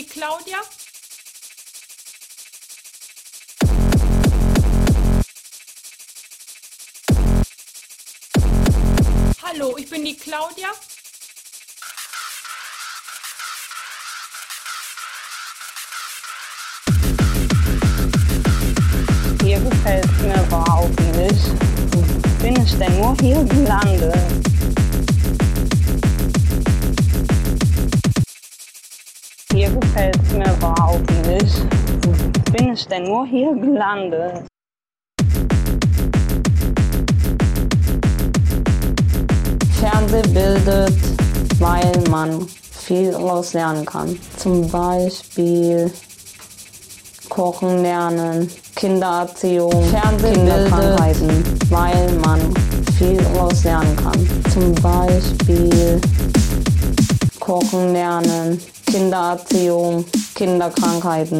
die Claudia. Hallo, ich bin die Claudia. Hier gefällt mir überhaupt nicht. Bin ich denn nur hier gelandet? Hier gefällt mir überhaupt nicht. Bin ich denn nur hier gelandet? Fernsehen bildet, weil man viel daraus lernen kann. Zum Beispiel Kochen lernen, Kindererziehung, Fernsehen Kinderkrankheiten, weil man viel daraus lernen kann. Zum Beispiel Kochen lernen, Kindererziehung, Kinderkrankheiten.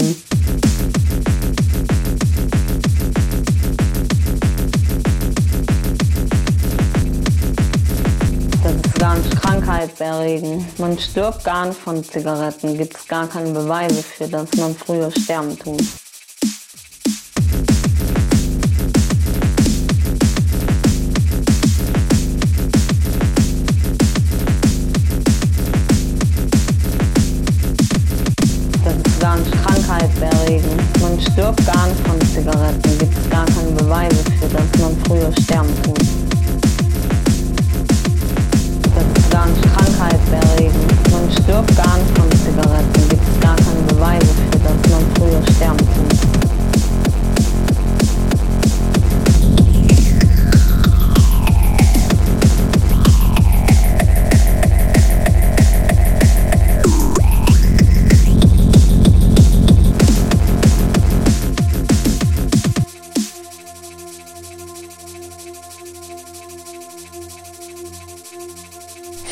Das ist gar nicht krankheitserregend. Man stirbt gar nicht von Zigaretten. Gibt es gar keine Beweise für, dass man früher sterben tut. Krankheit erregen. Man stirbt gar nicht von Zigaretten. Gibt es gar keine Beweise für, dass man früher sterben tut. Das ist gar nicht Krankheit erregen. Man stirbt gar nicht von Zigaretten. Gibt es gar keine Beweise für, dass man früher sterben tut.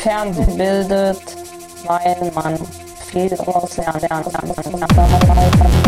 Fernsehen bildet, weil man viel aus lernen kann.